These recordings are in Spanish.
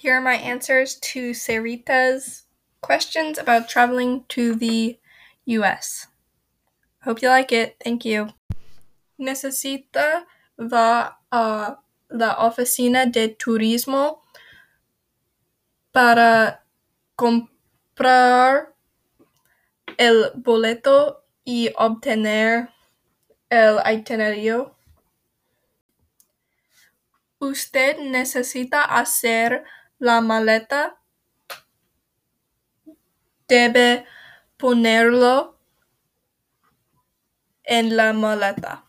Here are my answers to Sarita's questions about traveling to the US. Hope you like it. Thank you. Necesita va a la oficina de turismo para comprar el boleto y obtener el itinerario. Usted necesita hacer la maleta. Debe ponerlo en la maleta.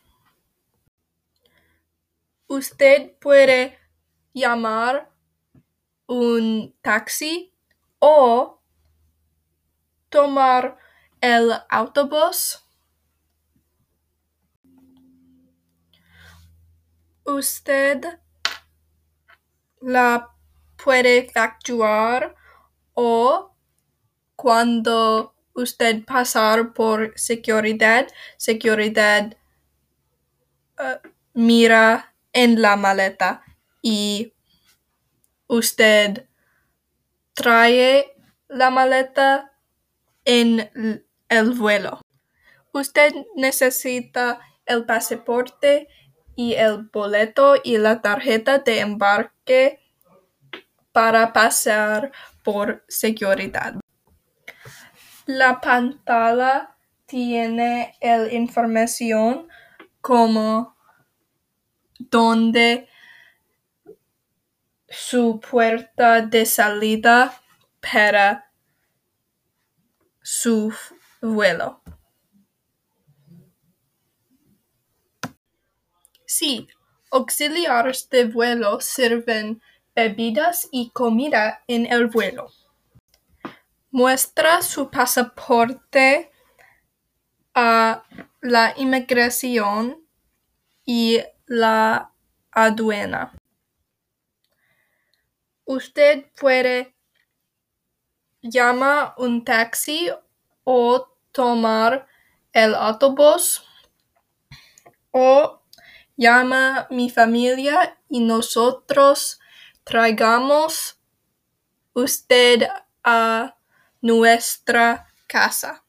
Usted puede llamar un taxi o tomar el autobús. Usted la puede facturar o cuando usted pasar por seguridad, seguridad uh, mira en la maleta y usted trae la maleta en el vuelo. Usted necesita el pasaporte y el boleto y la tarjeta de embarque para pasar por seguridad. La pantalla tiene la información como donde su puerta de salida para su vuelo. Sí, auxiliares de vuelo sirven bebidas y comida en el vuelo. Muestra su pasaporte a la inmigración y la aduana. Usted puede llamar un taxi o tomar el autobús o llama mi familia y nosotros traigamos usted a nuestra casa.